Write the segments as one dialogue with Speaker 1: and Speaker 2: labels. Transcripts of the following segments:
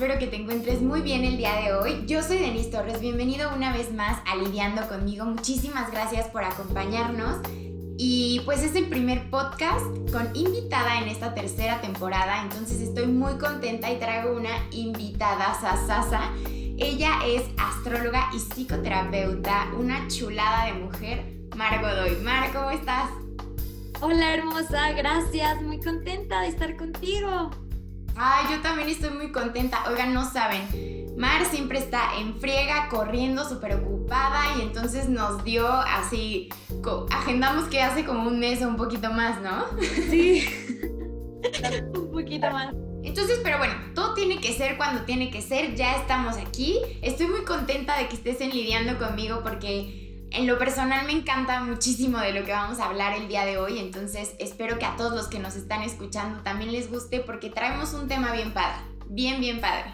Speaker 1: Espero que te encuentres muy bien el día de hoy. Yo soy Denise Torres, bienvenido una vez más a Lidiando conmigo. Muchísimas gracias por acompañarnos. Y pues es el primer podcast con invitada en esta tercera temporada, entonces estoy muy contenta y traigo una invitada sasasa. Ella es astróloga y psicoterapeuta, una chulada de mujer, Mar Godoy. Mar, ¿cómo estás?
Speaker 2: Hola hermosa, gracias, muy contenta de estar contigo.
Speaker 1: Ay, yo también estoy muy contenta. Oigan, no saben, Mar siempre está en friega, corriendo, súper ocupada y entonces nos dio así, agendamos que hace como un mes o un poquito más, ¿no?
Speaker 2: Sí, un poquito más.
Speaker 1: Entonces, pero bueno, todo tiene que ser cuando tiene que ser, ya estamos aquí. Estoy muy contenta de que estés en lidiando conmigo porque en lo personal me encanta muchísimo de lo que vamos a hablar el día de hoy, entonces espero que a todos los que nos están escuchando también les guste porque traemos un tema bien padre, bien, bien padre.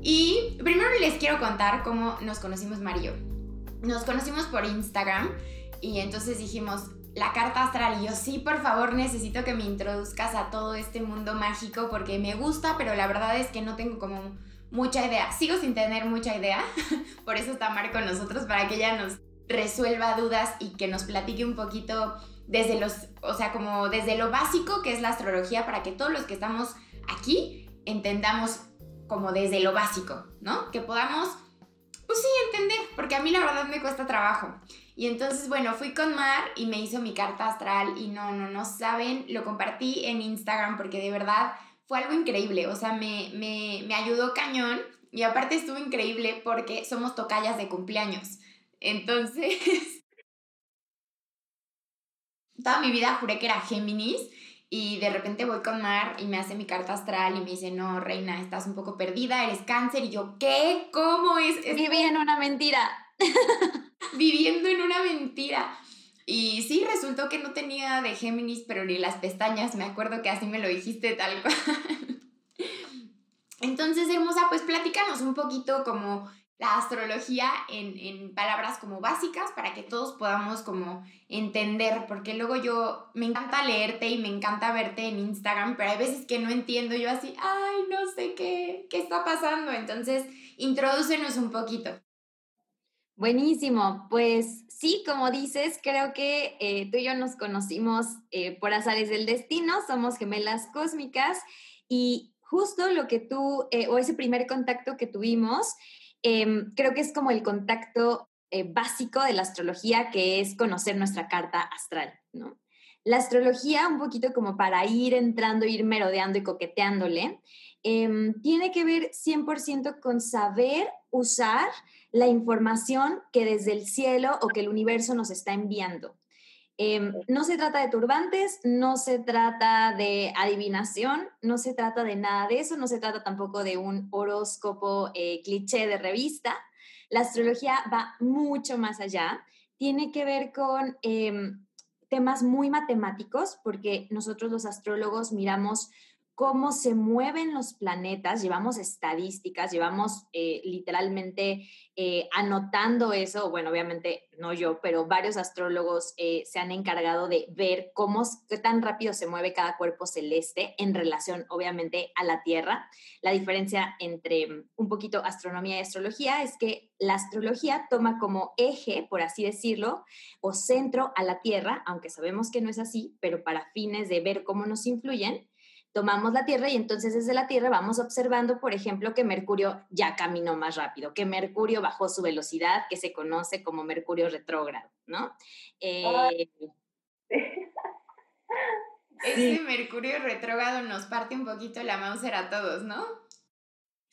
Speaker 1: Y primero les quiero contar cómo nos conocimos Mario. Nos conocimos por Instagram y entonces dijimos, la carta astral. Y yo, sí, por favor, necesito que me introduzcas a todo este mundo mágico porque me gusta, pero la verdad es que no tengo como mucha idea. Sigo sin tener mucha idea, por eso está Mar con nosotros, para que ella nos resuelva dudas y que nos platique un poquito desde los, o sea, como desde lo básico que es la astrología para que todos los que estamos aquí entendamos como desde lo básico, ¿no? Que podamos, pues sí, entender, porque a mí la verdad me cuesta trabajo. Y entonces, bueno, fui con Mar y me hizo mi carta astral y no, no, no saben, lo compartí en Instagram porque de verdad fue algo increíble, o sea, me, me, me ayudó cañón y aparte estuvo increíble porque somos tocallas de cumpleaños. Entonces, toda mi vida juré que era Géminis y de repente voy con Mar y me hace mi carta astral y me dice, no, reina, estás un poco perdida, eres cáncer. Y yo, ¿qué? ¿Cómo es?
Speaker 2: Viví en una mentira.
Speaker 1: Viviendo en una mentira. Y sí, resultó que no tenía de Géminis, pero ni las pestañas. Me acuerdo que así me lo dijiste tal cual. Entonces, hermosa, pues platícanos un poquito como la astrología en, palabras como básicas para que todos podamos como entender, porque luego yo me encanta leerte y me encanta verte en Instagram, pero hay veces que no entiendo yo así, ay, no sé qué, qué está pasando, entonces introdúcenos un poquito.
Speaker 2: Buenísimo, pues sí, como dices, creo que eh, tú y yo nos conocimos eh, por azares del destino, somos gemelas cósmicas y justo lo que tú, eh, o ese primer contacto que tuvimos, Em, creo que es como el contacto eh, básico de la astrología, que es conocer nuestra carta astral. La astrología, un poquito como para ir entrando, ir merodeando y coqueteándole, em, tiene que ver 100% con saber usar la información que desde el cielo o que el universo nos está enviando. Em, no se trata de turbantes, no se trata de adivinación, no se trata de nada de eso, no se trata tampoco de un horóscopo eh, cliché de revista. La astrología va mucho más allá, tiene que ver con em, temas muy matemáticos, porque nosotros los astrólogos miramos cómo se mueven los planetas, llevamos estadísticas, llevamos eh, literalmente eh, anotando eso, bueno, obviamente no yo, pero varios astrólogos eh, se han encargado de ver cómo, qué tan rápido se mueve cada cuerpo celeste en relación, obviamente, a la Tierra. La diferencia entre un poquito astronomía y astrología es que la astrología toma como eje, por así decirlo, o centro a la Tierra, aunque sabemos que no es así, pero para fines de ver cómo nos influyen, tomamos la Tierra y entonces desde la Tierra vamos observando, por ejemplo, que Mercurio ya caminó más rápido, que Mercurio bajó su velocidad, que se conoce como Mercurio retrógrado, ¿no?
Speaker 1: Eh, Ese Mercurio retrógrado nos parte un poquito la Mauser a todos, ¿no?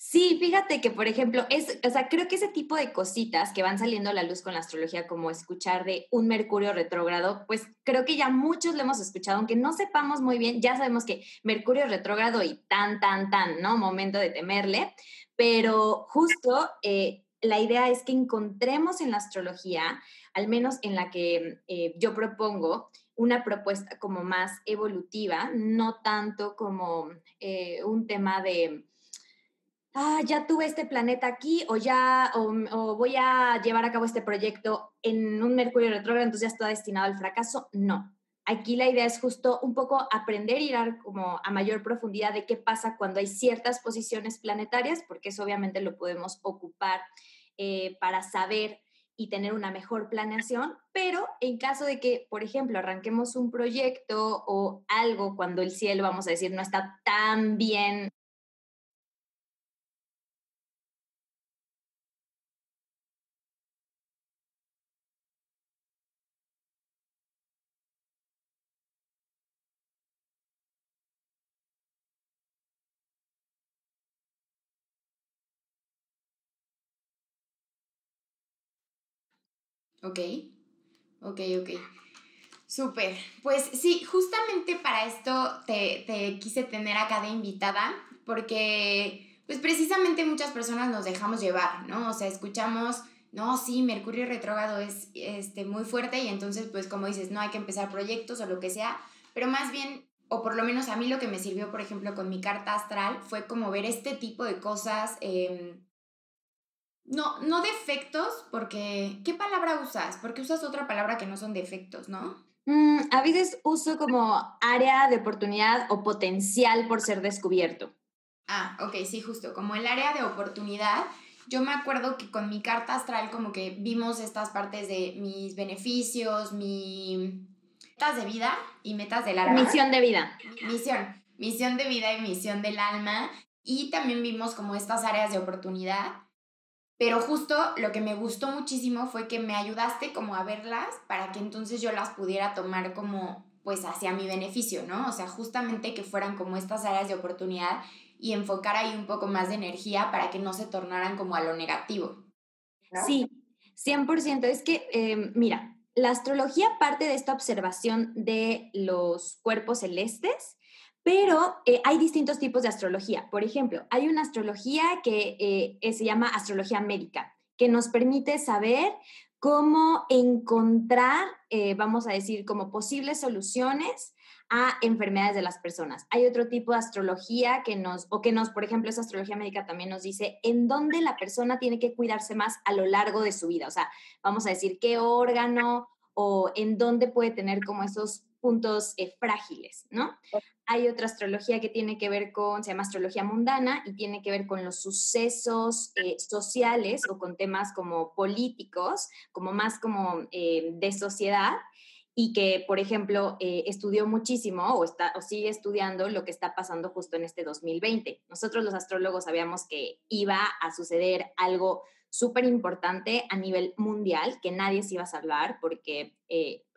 Speaker 2: Sí, fíjate que, por ejemplo, es, o sea, creo que ese tipo de cositas que van saliendo a la luz con la astrología, como escuchar de un Mercurio retrógrado, pues creo que ya muchos lo hemos escuchado, aunque no sepamos muy bien, ya sabemos que Mercurio retrógrado y tan, tan, tan, ¿no? Momento de temerle, pero justo eh, la idea es que encontremos en la astrología, al menos en la que eh, yo propongo, una propuesta como más evolutiva, no tanto como eh, un tema de ah, ya tuve este planeta aquí o ya, voy a llevar a cabo este proyecto en un Mercurio retrógrado, entonces ya está destinado al fracaso. No. aquí la idea es justo un poco aprender y ir como a mayor profundidad de qué pasa cuando hay ciertas posiciones planetarias, porque eso obviamente lo podemos ocupar eh, para saber y tener una mejor planeación, pero en caso de que, por ejemplo, arranquemos un proyecto o algo cuando el cielo, vamos a decir, no está tan bien
Speaker 1: Ok, ok, ok. Súper. Pues sí, justamente para esto te, te, quise tener acá de invitada, porque pues precisamente muchas personas nos dejamos llevar, ¿no? O sea, escuchamos, no, sí, Mercurio retrógrado es este, muy fuerte y entonces pues como dices, no hay que empezar proyectos o lo que sea, pero más bien, o por lo menos a mí lo que me sirvió, por ejemplo, con mi carta astral fue como ver este tipo de cosas. Eh, no, no defectos, porque. ¿Qué palabra usas? Porque usas otra palabra que no son defectos, ¿no?
Speaker 2: Mm, a veces uso como área de oportunidad o potencial por ser descubierto.
Speaker 1: Ah, ok, sí, justo. Como el área de oportunidad. Yo me acuerdo que con mi carta astral, como que vimos estas partes de mis beneficios, mi metas de vida y metas del alma.
Speaker 2: Misión de vida.
Speaker 1: Misión. Misión de vida y misión del alma. Y también vimos como estas áreas de oportunidad pero justo lo que me gustó muchísimo fue que me ayudaste como a verlas para que entonces yo las pudiera tomar como pues hacia mi beneficio, ¿no? O sea, justamente que fueran como estas áreas de oportunidad y enfocar ahí un poco más de energía para que no se tornaran como a lo negativo.
Speaker 2: Sí, 100%. Es que, em, mira, la astrología parte de esta observación de los cuerpos celestes pero eh, hay distintos tipos de astrología. Por ejemplo, hay una astrología que eh, se llama astrología médica, que nos permite saber cómo encontrar, eh, vamos a decir, como posibles soluciones a enfermedades de las personas. Hay otro tipo de astrología que nos, o que nos, por ejemplo, esa astrología médica también nos dice en dónde la persona tiene que cuidarse más a lo largo de su vida. O sea, vamos a decir qué órgano o en dónde puede tener como esos puntos frágiles, ¿no? Hay otra astrología que tiene que ver con, se llama astrología mundana y tiene que ver con los sucesos eh, sociales o con temas como políticos, como más como eh, de sociedad y que, por ejemplo, eh, estudió muchísimo o, está, o sigue estudiando lo que está pasando justo en este 2020. Nosotros los astrólogos sabíamos que iba a suceder algo súper importante a nivel mundial, que nadie se iba a salvar porque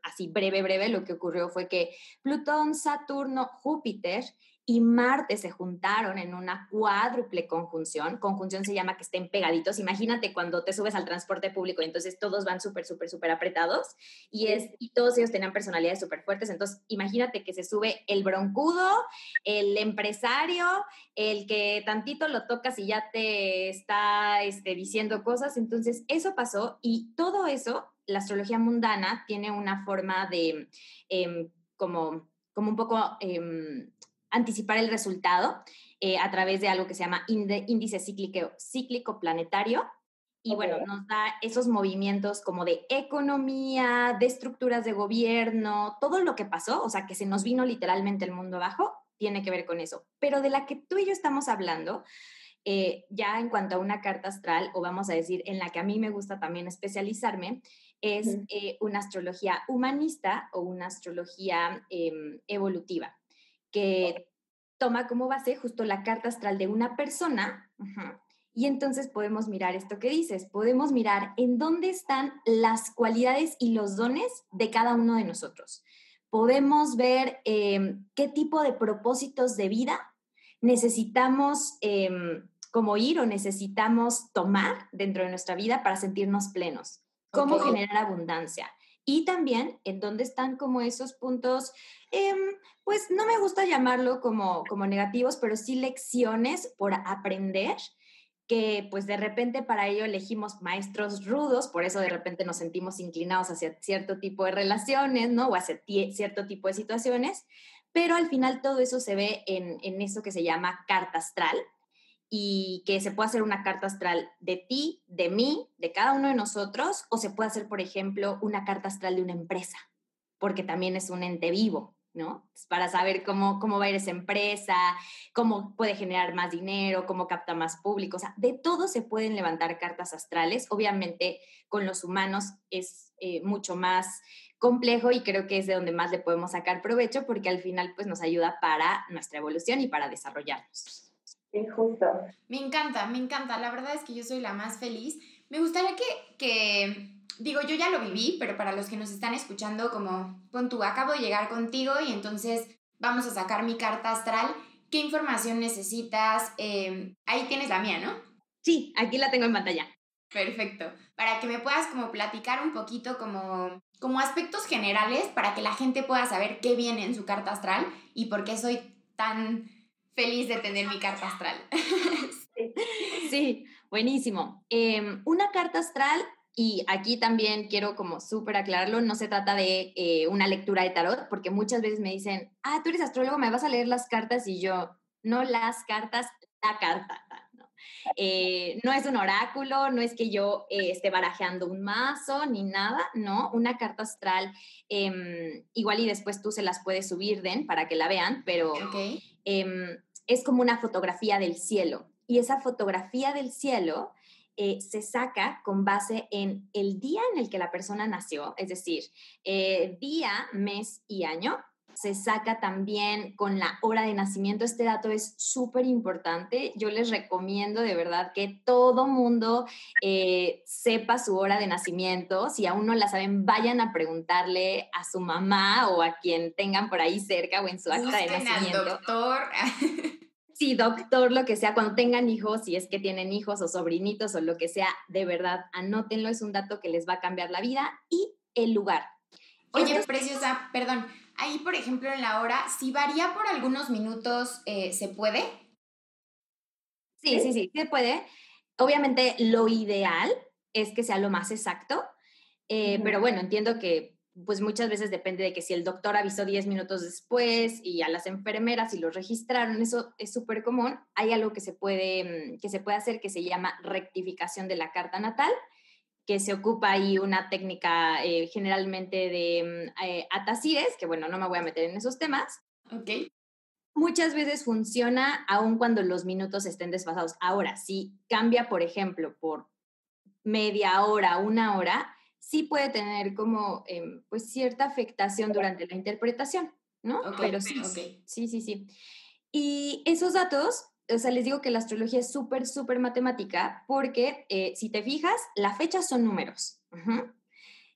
Speaker 2: así breve, breve, lo que ocurrió fue que Plutón, Saturno, Júpiter y Marte se juntaron en una cuádruple conjunción. Conjunción se llama que estén pegaditos. Imagínate cuando te subes al transporte público y entonces todos van súper, súper, súper apretados y, es, y todos ellos tenían personalidades súper fuertes. Entonces, imagínate que se sube el broncudo, el empresario, el que tantito lo tocas y ya te está este, diciendo cosas. Entonces, eso pasó y todo eso la astrología mundana tiene una forma de em, como, como un poco em, anticipar el resultado eh, a través de algo que se llama índice cíclico, cíclico planetario. Y bueno, nos da esos movimientos como de economía, de estructuras de gobierno, todo lo que pasó, o sea, que se nos vino literalmente el mundo abajo, tiene que ver con eso. Pero de la que tú y yo estamos hablando, eh, ya en cuanto a una carta astral, o vamos a decir, en la que a mí me gusta también especializarme, es eh, una astrología humanista o una astrología em, evolutiva, que toma como base justo la carta astral de una persona. Y entonces podemos mirar esto que dices, podemos mirar en dónde están las cualidades y los dones de cada uno de nosotros. Podemos ver em, qué tipo de propósitos de vida necesitamos em, como ir o necesitamos tomar dentro de nuestra vida para sentirnos plenos cómo generar abundancia. Y también en dónde están como esos puntos, em, pues no me gusta llamarlo como, como negativos, pero sí lecciones por aprender que pues de repente para ello elegimos maestros rudos, por eso de repente nos sentimos inclinados hacia cierto tipo de relaciones, ¿no? O hacia cierto tipo de situaciones, pero al final todo eso se ve en, en eso que se llama carta astral, y que se puede hacer una carta astral de ti, de mí, de cada uno de nosotros, o se puede hacer, por ejemplo, una carta astral de una empresa, porque también es un ente vivo, ¿no? Para saber cómo, cómo va a ir esa empresa, cómo puede generar más dinero, cómo capta más público, o sea, de todo se pueden levantar cartas astrales. Obviamente con los humanos es eh, mucho más complejo y creo que es de donde más le podemos sacar provecho porque al final pues nos ayuda para nuestra evolución y para desarrollarnos.
Speaker 3: Sí, justo.
Speaker 1: Me encanta, me encanta. La verdad es que yo soy la más feliz. Me gustaría que, que digo, yo ya lo viví, pero para los que nos están escuchando, como, pon tú, acabo de llegar contigo y entonces vamos a sacar mi carta astral. ¿Qué información necesitas? Em, ahí tienes la mía, ¿no?
Speaker 2: Sí, aquí la tengo en pantalla.
Speaker 1: Perfecto. Para que me puedas como platicar un poquito como, como aspectos generales para que la gente pueda saber qué viene en su carta astral y por qué soy tan feliz de tener mi carta astral.
Speaker 2: sí, buenísimo. Em, una carta astral y aquí también quiero como súper aclararlo, no se trata de eh, una lectura de tarot, porque muchas veces me dicen, ah, tú eres astrólogo, me vas a leer las cartas y yo, no las cartas, la carta. No, eh, no es un oráculo, no es que yo eh, esté barajeando un mazo ni nada, no, una carta astral, em, igual y después tú se las puedes subir, Den, para que la vean, pero em, es como una fotografía del cielo. Y esa fotografía del cielo eh, se saca con base en el día en el que la persona nació, es decir, eh, día, mes y año. Se saca también con la hora de nacimiento. Este dato es súper importante. Yo les recomiendo de verdad que todo mundo eh, sepa su hora de nacimiento. Si aún no la saben, vayan a preguntarle a su mamá o a quien tengan por ahí cerca o en su acta de nacimiento.
Speaker 1: Al doctor.
Speaker 2: Sí, doctor, lo que sea, cuando tengan hijos, si es que tienen hijos o sobrinitos o lo que sea, de verdad, anótenlo, es un dato que les va a cambiar la vida y el lugar.
Speaker 1: Oye, preciosa, perdón, ahí por ejemplo en la hora, si varía por algunos minutos, eh, ¿se puede?
Speaker 2: Sí, sí, sí, se puede. Obviamente lo ideal es que sea lo más exacto, eh, pero bueno, entiendo que pues muchas veces depende de que si el doctor avisó 10 minutos después y a las enfermeras y los registraron, eso es súper común. Hay algo que se, puede, mm, que se puede hacer que se llama rectificación de la carta natal, que se ocupa ahí una técnica eh, generalmente de mm, eh, atacires, que bueno, no me voy a meter en esos temas.
Speaker 1: Ok.
Speaker 2: Muchas veces funciona aun cuando los minutos estén desfasados. Ahora, si cambia, por ejemplo, por media hora, una hora, sí puede tener como em, pues cierta afectación durante la interpretación, ¿no? Pero sí, sí, sí, sí. Y esos datos, o sea, les digo que la astrología es súper, súper matemática porque eh, si te fijas, la fecha son números,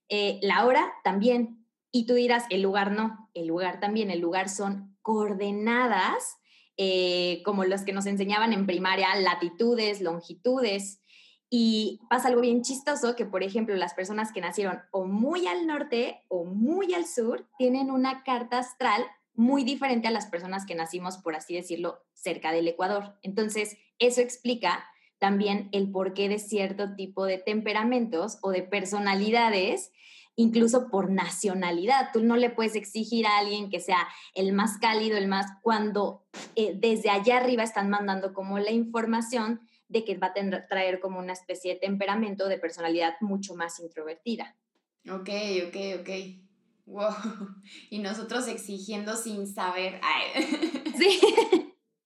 Speaker 2: eh, la hora también, y tú dirás, el lugar no, el lugar también, el lugar son coordenadas, eh, como los que nos enseñaban en primaria, latitudes, longitudes, y pasa algo bien chistoso que, por ejemplo, las personas que nacieron o muy al norte o muy al sur tienen una carta astral muy diferente a las personas que nacimos, por así decirlo, cerca del Ecuador. Entonces, eso explica también el porqué de cierto tipo de temperamentos o de personalidades, incluso por nacionalidad. Tú no le puedes exigir a alguien que sea el más cálido, el más, cuando eh, desde allá arriba están mandando como la información de que va a traer como una especie de temperamento, de personalidad mucho más introvertida.
Speaker 1: Ok, ok, ok. Wow. Y nosotros exigiendo sin saber.
Speaker 2: Sí.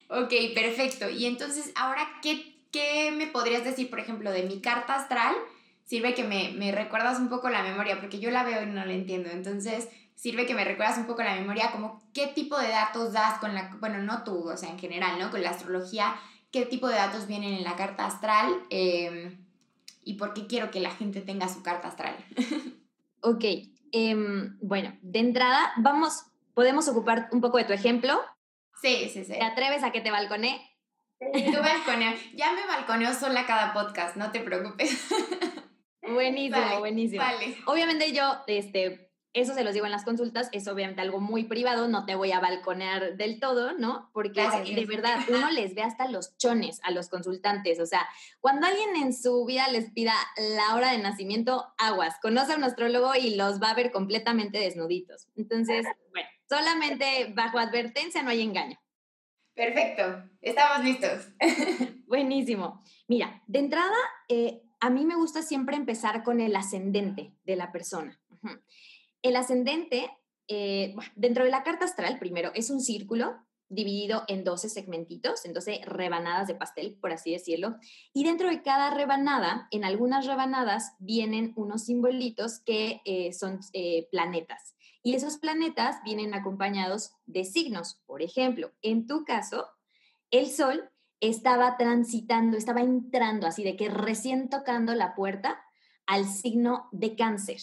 Speaker 1: ok, perfecto. Y entonces, ahora, ¿qué, ¿qué me podrías decir, por ejemplo, de mi carta astral? Sirve que me, me recuerdas un poco la memoria, porque yo la veo y no la entiendo. Entonces, sirve que me recuerdas un poco la memoria, como qué tipo de datos das con la, bueno, no tú, o sea, en general, ¿no? Con la astrología, qué tipo de datos vienen en la carta astral em, y por qué quiero que la gente tenga su carta astral.
Speaker 2: ok, em, bueno, de entrada, vamos, podemos ocupar un poco de tu ejemplo.
Speaker 1: Sí, sí, sí.
Speaker 2: ¿Te atreves a que te balcone?
Speaker 1: Tu balconeo. Ya me balconeo sola cada podcast, no te preocupes.
Speaker 2: Buenísimo, buenísimo. Vale. Obviamente yo, este, eso se los digo en las consultas, es obviamente algo muy privado, no te voy a balconear del todo, ¿no? Porque de verdad uno les ve hasta los chones a los consultantes, o sea, cuando alguien en su vida les pida la hora de nacimiento, aguas, conoce a un astrólogo y los va a ver completamente desnuditos. Entonces, bueno, solamente bajo advertencia no hay engaño.
Speaker 1: Perfecto, estamos listos.
Speaker 2: Buenísimo. Mira, de entrada, eh, a mí me gusta siempre empezar con el ascendente de la persona. El ascendente eh, dentro de la carta astral, primero, es un círculo dividido en 12 segmentitos, en 12 rebanadas de pastel, por así decirlo. Y dentro de cada rebanada, en algunas rebanadas, vienen unos simbolitos que eh, son eh, planetas. Y esos planetas vienen acompañados de signos. Por ejemplo, en tu caso, el Sol estaba transitando, estaba entrando así de que recién tocando la puerta al signo de cáncer.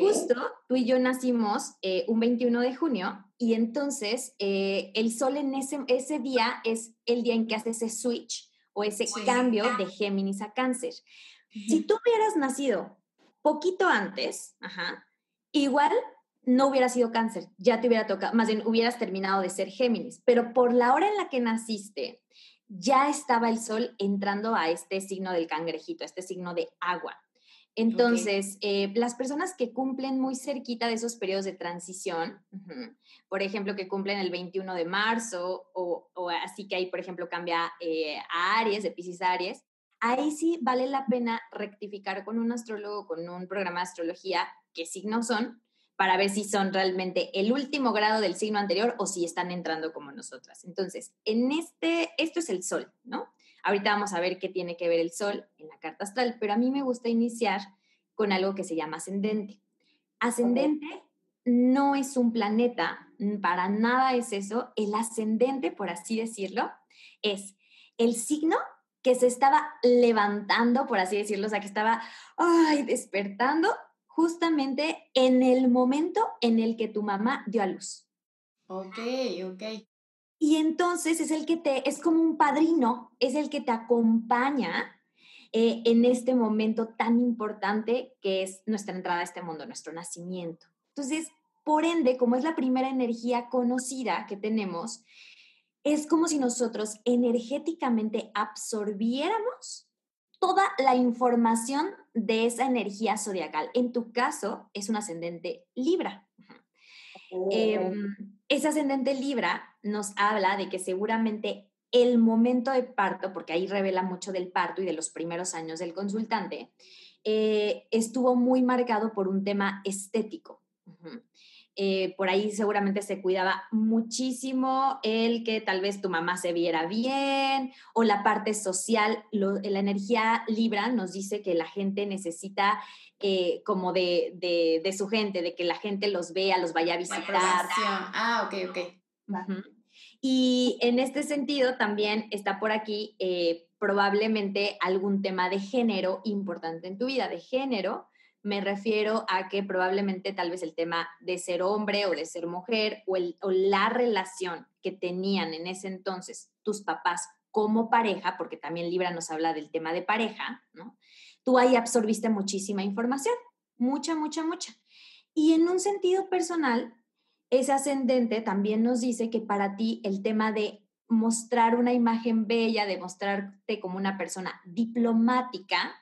Speaker 2: Justo tú y yo nacimos eh, un 21 de junio y entonces eh, el sol en ese, ese día es el día en que hace ese switch o ese cambio de Géminis a cáncer. Si tú hubieras nacido poquito antes, igual no hubiera sido cáncer, ya te hubiera tocado, más bien hubieras terminado de ser Géminis, pero por la hora en la que naciste, ya estaba el sol entrando a este signo del cangrejito, a este signo de agua. Entonces, eh, las personas que cumplen muy cerquita de esos periodos de transición, por ejemplo, que cumplen el 21 de marzo, o, así que ahí, por ejemplo, cambia eh, a Aries, de Pisces Aries, ahí sí vale la pena rectificar con un astrólogo, con un programa de astrología, qué signos son, para ver si son realmente el último grado del signo anterior o si están entrando como nosotras. Entonces, en este, esto es el sol, ¿no? Ahorita vamos a ver qué tiene que ver el sol en la carta astral, pero a mí me gusta iniciar con algo que se llama ascendente. Ascendente no es un planeta, para nada es eso. El ascendente, por así decirlo, es el signo que se estaba levantando, por así decirlo, o sea, que estaba ay, despertando justamente en el momento en el que tu mamá dio a luz.
Speaker 1: Ok, ok.
Speaker 2: Y entonces es el que te, es como un padrino, es el que te acompaña eh, en este momento tan importante que es nuestra entrada a este mundo, nuestro nacimiento. Entonces, por ende, como es la primera energía conocida que tenemos, es como si nosotros energéticamente absorbiéramos toda la información de esa energía zodiacal. En tu caso, es un ascendente Libra. Em, ese ascendente Libra nos habla de que seguramente el momento de parto, porque ahí revela mucho del parto y de los primeros años del consultante, eh, estuvo muy marcado por un tema estético. Eh, por ahí seguramente se cuidaba muchísimo el que tal vez tu mamá se viera bien o la parte social. la energía Libra nos dice que la gente necesita eh, como de, de, su gente, de que la gente los vea, los vaya a visitar.
Speaker 1: Ah, ok, ok.
Speaker 2: Y en este sentido también está por aquí eh, probablemente algún tema de género importante en tu vida, de género me refiero a que probablemente tal vez el tema de ser hombre o de ser mujer o, el, o la relación que tenían en ese entonces tus papás como pareja, porque también Libra nos habla del tema de pareja, ¿no? Tú ahí absorbiste muchísima información, mucha, mucha, mucha. Y en un sentido personal, ese ascendente también nos dice que para ti el tema de mostrar una imagen bella, de mostrarte como una persona diplomática,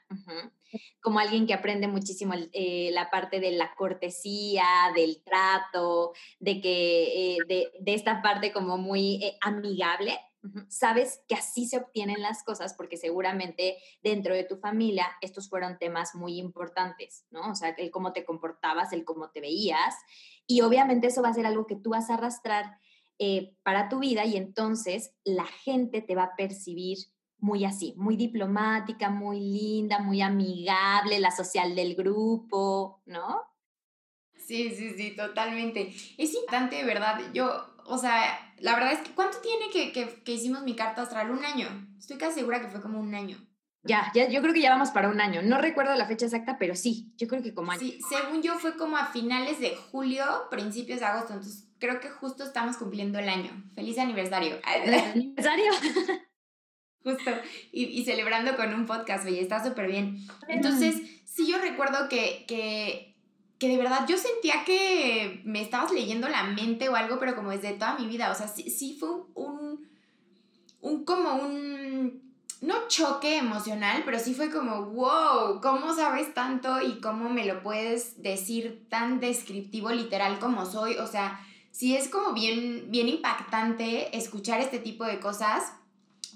Speaker 2: como alguien que aprende muchísimo eh, la parte de la cortesía, del trato, de que eh, de, esta parte como muy eh, amigable, sabes que así se obtienen las cosas porque seguramente dentro de tu familia estos fueron temas muy importantes, ¿no? O sea, el cómo te comportabas, el cómo te veías y obviamente eso va a ser algo que tú vas a arrastrar para tu vida y entonces la gente te va a percibir muy así, muy diplomática, muy linda, muy amigable, la social del grupo, ¿no?
Speaker 1: Sí, sí, sí, totalmente. Es importante, ¿verdad? Yo, o sea, la verdad es que ¿cuánto tiene que, que, que hicimos mi carta astral? Un año. Estoy casi segura que fue como un año.
Speaker 2: Ya, ya, yo creo que ya vamos para un año. No recuerdo la fecha exacta, pero sí, yo creo que como año.
Speaker 1: Sí, según yo fue como a finales de julio, principios de agosto. Entonces creo que justo estamos cumpliendo el año. Feliz aniversario.
Speaker 2: ¿Feliz aniversario?
Speaker 1: Justo, y, celebrando con un podcast, y está súper bien. Entonces, sí yo recuerdo que, que, que, de verdad yo sentía que me estabas leyendo la mente o algo, pero como desde toda mi vida, o sea, sí, sí fue un, un, como un, no choque emocional, pero sí fue como, wow, ¿cómo sabes tanto y cómo me lo puedes decir tan descriptivo, literal como soy? O sea, sí es como bien, bien impactante escuchar este tipo de cosas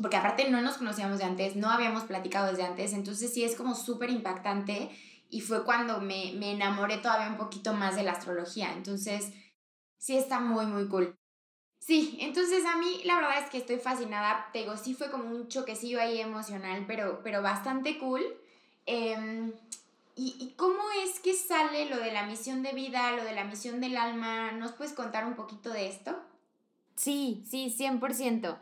Speaker 1: porque aparte no nos conocíamos de antes, no habíamos platicado desde antes, entonces sí es como súper impactante y fue cuando me, me enamoré todavía un poquito más de la astrología. Entonces, sí está muy, muy cool. Sí, entonces a mí la verdad es que estoy fascinada. Te digo, sí fue como un choquecillo ahí emocional, pero, pero bastante cool. Em, ¿y, ¿Y cómo es que sale lo de la misión de vida, lo de la misión del alma? ¿Nos puedes contar un poquito de esto?
Speaker 2: Sí, sí, 100%.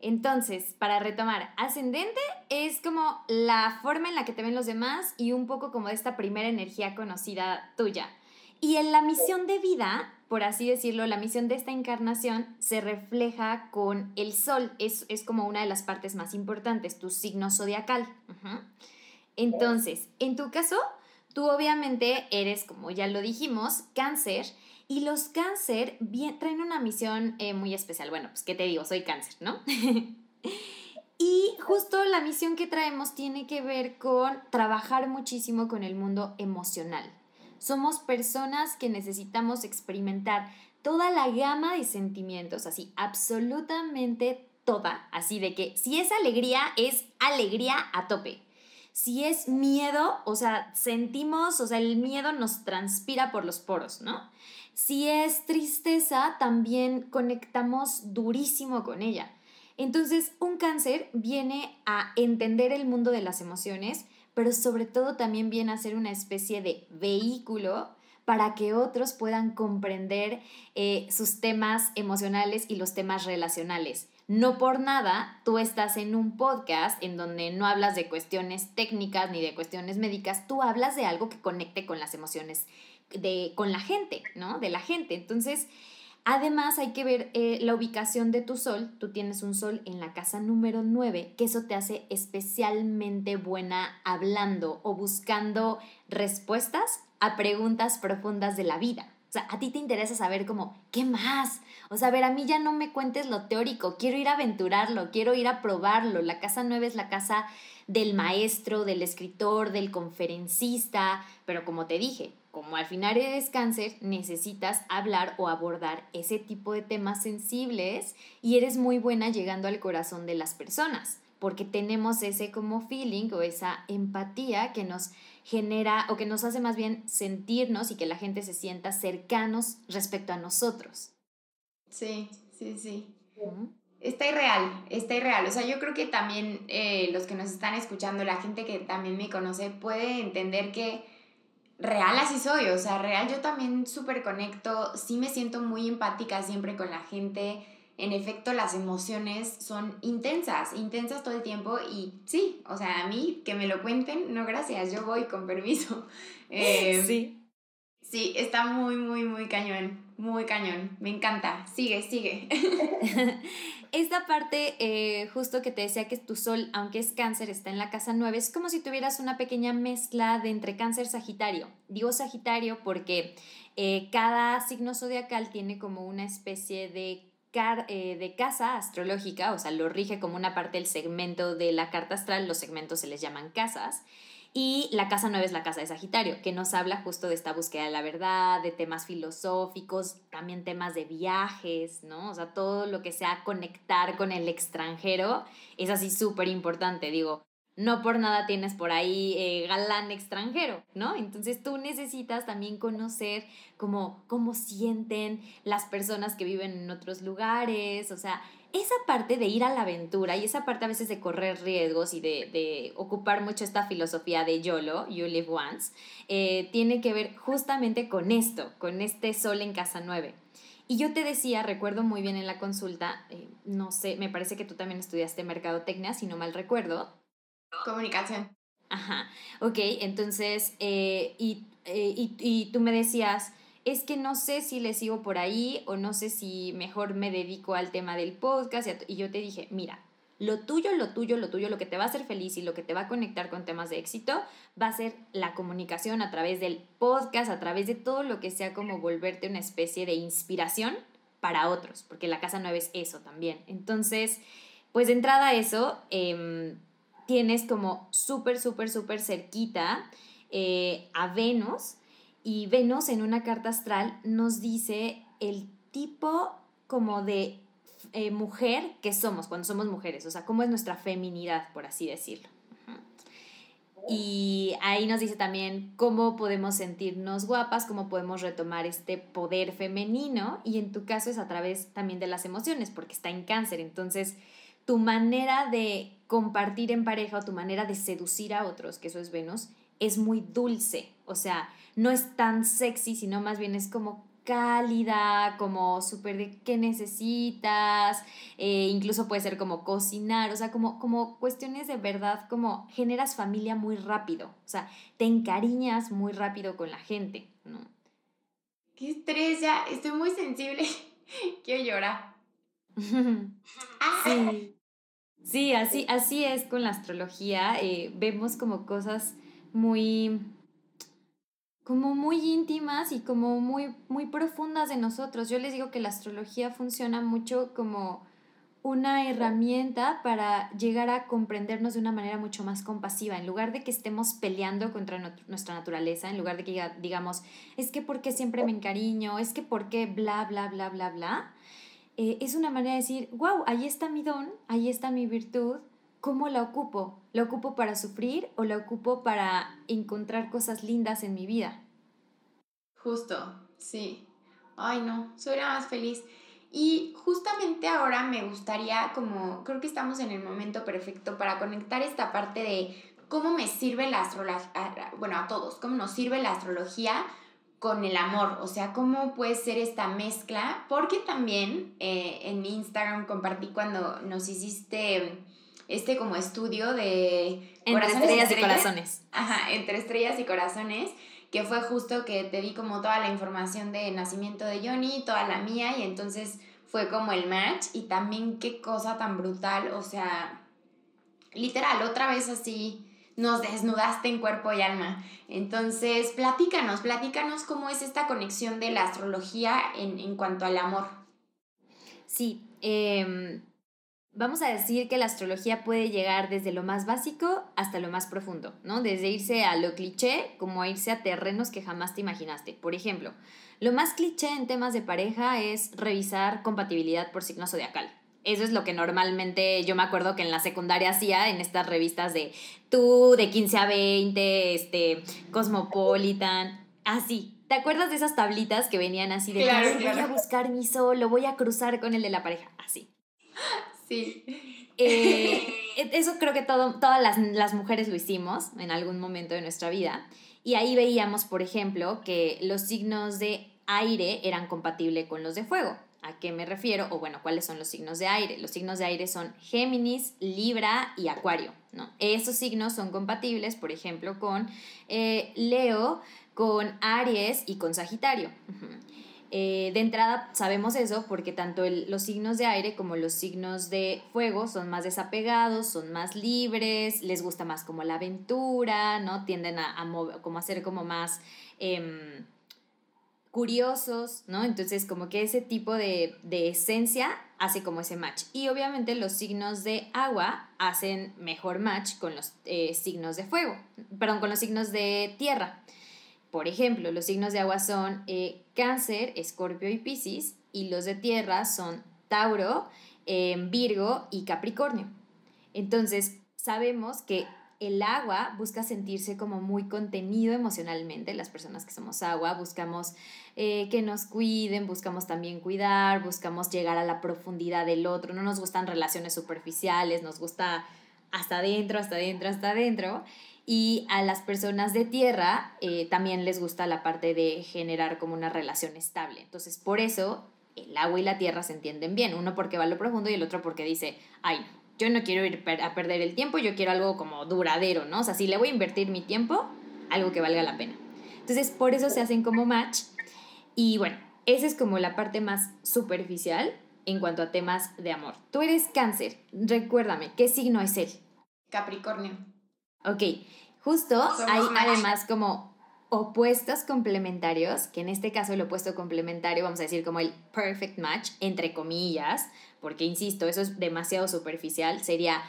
Speaker 2: Entonces, para retomar, ascendente es como la forma en la que te ven los demás y un poco como esta primera energía conocida tuya. Y en la misión de vida, por así decirlo, la misión de esta encarnación se refleja con el sol. Es, como una de las partes más importantes, tu signo zodiacal. Entonces, en tu caso, tú obviamente eres, como ya lo dijimos, cáncer. Y los cáncer bien, traen una misión eh, muy especial. Bueno, pues qué te digo, soy cáncer, ¿no? y justo la misión que traemos tiene que ver con trabajar muchísimo con el mundo emocional. Somos personas que necesitamos experimentar toda la gama de sentimientos, así, absolutamente toda, así de que si es alegría, es alegría a tope. Si es miedo, o sea, sentimos, o sea, el miedo nos transpira por los poros, ¿no? Si es tristeza, también conectamos durísimo con ella. Entonces, un cáncer viene a entender el mundo de las emociones, pero sobre todo también viene a ser una especie de vehículo para que otros puedan comprender eh, sus temas emocionales y los temas relacionales. No por nada, tú estás en un podcast en donde no hablas de cuestiones técnicas ni de cuestiones médicas, tú hablas de algo que conecte con las emociones de, con la gente, ¿no? De la gente. Entonces, Además, hay que ver eh, la ubicación de tu sol. Tú tienes un sol en la casa número 9, que eso te hace especialmente buena hablando o buscando respuestas a preguntas profundas de la vida. O sea, a ti te interesa saber como, ¿qué más? O sea, a ver, a mí ya no me cuentes lo teórico, quiero ir a aventurarlo, quiero ir a probarlo. La casa 9 es la casa del maestro, del escritor, del conferencista, pero como te dije, como al final eres cáncer, necesitas hablar o abordar ese tipo de temas sensibles y eres muy buena llegando al corazón de las personas, porque tenemos ese como feeling o esa empatía que nos genera o que nos hace más bien sentirnos y que la gente se sienta cercanos respecto a nosotros.
Speaker 1: Sí, sí, sí. Está irreal, está irreal. O sea, yo creo que también eh, los que nos están escuchando, la gente que también me conoce, puede entender que real así soy, o sea, real yo también súper conecto, sí me siento muy empática siempre con la gente, en efecto las emociones son intensas, intensas todo el tiempo y sí, o sea, a mí que me lo cuenten, no gracias, yo voy con permiso. Eh, sí. Sí, está muy, muy, muy cañón, muy cañón, me encanta, sigue, sigue.
Speaker 2: Esta parte, eh, justo que te decía que tu sol, aunque es cáncer, está en la casa 9, es como si tuvieras una pequeña mezcla de entre cáncer Sagitario. Digo Sagitario porque eh, cada signo zodiacal tiene como una especie de de casa astrológica, o sea, lo rige como una parte del segmento de la carta astral, los segmentos se les llaman casas, y la casa 9 es la casa de Sagitario, que nos habla justo de esta búsqueda de la verdad, de temas filosóficos, también temas de viajes, ¿no? O sea, todo lo que sea conectar con el extranjero es así súper importante. Digo, no por nada tienes por ahí eh, galán extranjero, ¿no? Entonces tú necesitas también conocer cómo, cómo sienten las personas que viven en otros lugares, o sea, esa parte de ir a la aventura y esa parte a veces de correr riesgos y de, ocupar mucho esta filosofía de YOLO, You Live Once, eh, tiene que ver justamente con esto, con este sol en casa 9. Y yo te decía, recuerdo muy bien en la consulta, eh, no sé, me parece que tú también estudiaste mercadotecnia, si no mal recuerdo.
Speaker 1: Comunicación.
Speaker 2: Ajá, ok, entonces, eh, y, y, y tú me decías, es que no sé si le sigo por ahí o no sé si mejor me dedico al tema del podcast. Y yo te dije, mira, lo tuyo, lo tuyo, lo tuyo, lo que te va a hacer feliz y lo que te va a conectar con temas de éxito va a ser la comunicación a través del podcast, a través de todo lo que sea como volverte una especie de inspiración para otros, porque la casa nueva es eso también. Entonces, pues de entrada eso, em, tienes como súper, súper, súper cerquita eh, a Venus y Venus en una carta astral nos dice el tipo como de eh, mujer que somos cuando somos mujeres, o sea, cómo es nuestra feminidad, por así decirlo. Y ahí nos dice también cómo podemos sentirnos guapas, cómo podemos retomar este poder femenino. Y en tu caso es a través también de las emociones, porque está en cáncer. Entonces, tu manera de compartir en pareja o tu manera de seducir a otros, que eso es Venus, es muy dulce. O sea, no es tan sexy, sino más bien es como cálida, como súper de qué necesitas, eh, incluso puede ser como cocinar, o sea, como, como cuestiones de verdad, como generas familia muy rápido, o sea, te encariñas muy rápido con la gente, ¿no?
Speaker 1: Qué estrés, ya estoy muy sensible, quiero llorar.
Speaker 2: sí. Sí, así, así es con la astrología, eh, vemos como cosas muy como muy íntimas y como muy, muy profundas de nosotros. Yo les digo que la astrología funciona mucho como una herramienta para llegar a comprendernos de una manera mucho más compasiva. En lugar de que estemos peleando contra nuestra naturaleza, en lugar de que digamos, es que porque siempre me encariño, es que porque bla, bla, bla, bla, bla, eh, es una manera de decir, wow, ahí está mi don, ahí está mi virtud, ¿cómo la ocupo? ¿La ocupo para sufrir o la ocupo para encontrar cosas lindas en mi vida?
Speaker 1: Justo, sí. Ay, no, soy la más feliz. Y justamente ahora me gustaría, como creo que estamos en el momento perfecto para conectar esta parte de cómo me sirve la astrología, bueno, a todos, cómo nos sirve la astrología con el amor, o sea, cómo puede ser esta mezcla, porque también eh, en mi Instagram compartí cuando nos hiciste este como estudio de...
Speaker 2: Entre estrellas, y corazones.
Speaker 1: Ajá, entre estrellas y corazones, que fue justo que te di como toda la información de nacimiento de Johnny, toda la mía, y entonces fue como el match, y también qué cosa tan brutal, o sea, literal, otra vez así nos desnudaste en cuerpo y alma. Entonces, platícanos, platícanos cómo es esta conexión de la astrología en, en cuanto al amor.
Speaker 2: Sí, eh, vamos a decir que la astrología puede llegar desde lo más básico hasta lo más profundo, ¿no? Desde irse a lo cliché como a irse a terrenos que jamás te imaginaste. Por ejemplo, lo más cliché en temas de pareja es revisar compatibilidad por signo zodiacal. Eso es lo que normalmente yo me acuerdo que en la secundaria hacía en estas revistas de tú, de 15 a 20, este, Cosmopolitan, así. ¿Te acuerdas de esas tablitas que venían así de
Speaker 1: claro,
Speaker 2: voy a buscar mi sol, lo voy a cruzar con el de la pareja? Así.
Speaker 1: Sí.
Speaker 2: Eh, eso creo que todo, todas las, las, mujeres lo hicimos en algún momento de nuestra vida. Y ahí veíamos, por ejemplo, que los signos de aire eran compatibles con los de fuego. ¿A qué me refiero? O bueno, ¿cuáles son los signos de aire? Los signos de aire son Géminis, Libra y Acuario. ¿no? Esos signos son compatibles, por ejemplo, con eh, Leo, con Aries y con Sagitario. Eh, de entrada sabemos eso porque tanto los signos de aire como los signos de fuego son más desapegados, son más libres, les gusta más como la aventura, ¿no? Tienden a, como a ser como más em, curiosos, ¿no? Entonces como que ese tipo de, esencia hace como ese match. Y obviamente los signos de agua hacen mejor match con los eh, signos de fuego, perdón, con los signos de tierra. Por ejemplo, los signos de agua son eh, Cáncer, Escorpio y Piscis, y los de tierra son Tauro, em, Virgo y Capricornio. Entonces, sabemos que el agua busca sentirse como muy contenido emocionalmente. Las personas que somos agua buscamos eh, que nos cuiden, buscamos también cuidar, buscamos llegar a la profundidad del otro. No nos gustan relaciones superficiales, nos gusta hasta adentro, hasta adentro, hasta adentro. Y a las personas de tierra eh, también les gusta la parte de generar como una relación estable. Entonces, por eso el agua y la tierra se entienden bien. Uno porque va a lo profundo y el otro porque dice, ay, yo no quiero ir a perder el tiempo, yo quiero algo como duradero, ¿no? O sea, si le voy a invertir mi tiempo, algo que valga la pena. Entonces, por eso se hacen como match. Y bueno, esa es como la parte más superficial en cuanto a temas de amor. Tú eres cáncer, recuérdame, ¿qué signo es él?
Speaker 1: Capricornio.
Speaker 2: Ok, justo hay además como opuestos complementarios, que en este caso el opuesto complementario, vamos a decir como el perfect match, entre comillas, porque insisto, eso es demasiado superficial, sería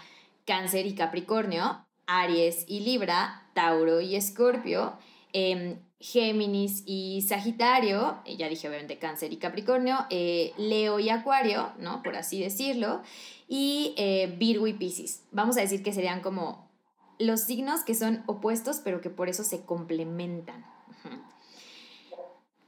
Speaker 2: Cáncer y Capricornio, Aries y Libra, Tauro y Escorpio, em, Géminis y Sagitario, eh, ya dije obviamente Cáncer y Capricornio, eh, Leo y Acuario, ¿no? Por así decirlo, y eh, Virgo y Piscis. Vamos a decir que serían como los signos que son opuestos, pero que por eso se complementan.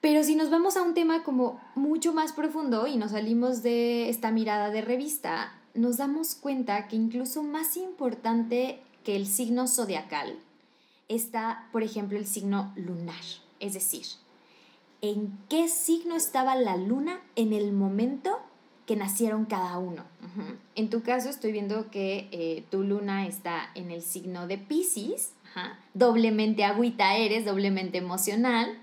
Speaker 2: Pero si nos vamos a un tema como mucho más profundo y nos salimos de esta mirada de revista, nos damos cuenta que incluso más importante que el signo zodiacal está, por ejemplo, el signo lunar. Es decir, en qué signo estaba la luna en el momento que nacieron cada uno. En tu caso estoy viendo que eh, tu luna está en el signo de Pisces, doblemente agüita eres, doblemente emocional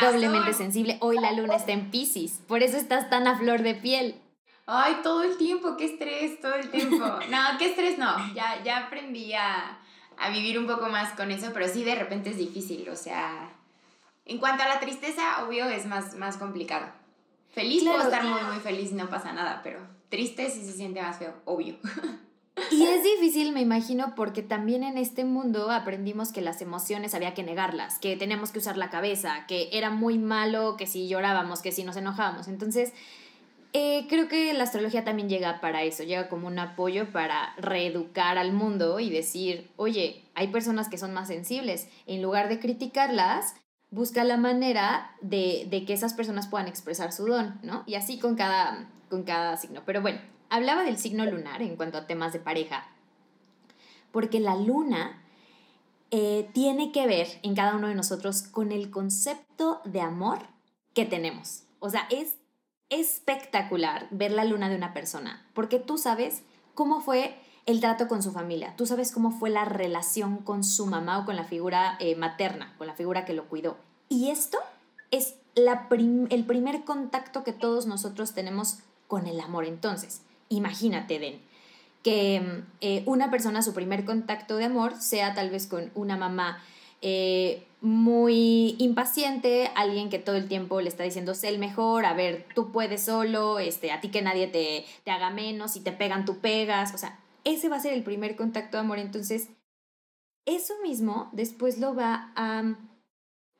Speaker 2: doblemente sensible. Hoy la luna está en Pisces, por eso estás tan a flor de piel.
Speaker 1: Ay, todo el tiempo, qué estrés, todo el tiempo. No, qué estrés no. Ya, ya aprendí a, a vivir un poco más con eso, pero sí de repente es difícil. O sea, en cuanto a la tristeza, obvio, es más, más complicado. Feliz puedo estar muy, muy feliz, no pasa nada, pero triste sí se siente más feo, obvio.
Speaker 2: Y es difícil, me imagino, porque también en este mundo aprendimos que las emociones había que negarlas, que teníamos que usar la cabeza, que era muy malo que si llorábamos, que si nos enojábamos. Entonces, eh, creo que la astrología también llega para eso, llega como un apoyo para reeducar al mundo y decir, oye, hay personas que son más sensibles. En lugar de criticarlas, busca la manera de, de que esas personas puedan expresar su don, ¿no? Y así con cada, con cada signo. Pero bueno, hablaba del signo lunar en cuanto a temas de pareja, porque la luna eh, tiene que ver en cada uno de nosotros con el concepto de amor que tenemos. O sea, es espectacular ver la luna de una persona, porque tú sabes cómo fue el trato con su familia, tú sabes cómo fue la relación con su mamá o con la figura eh, materna, con la figura que lo cuidó. Y esto es el primer contacto que todos nosotros tenemos con el amor. Entonces, imagínate, Den, que eh, una persona, su primer contacto de amor sea tal vez con una mamá eh, muy impaciente, alguien que todo el tiempo le está diciendo, sé el mejor, a ver, tú puedes solo, este, a ti que nadie te, te haga menos, si te pegan, tú pegas, o sea, ese va a ser el primer contacto de amor. Entonces, eso mismo después lo va a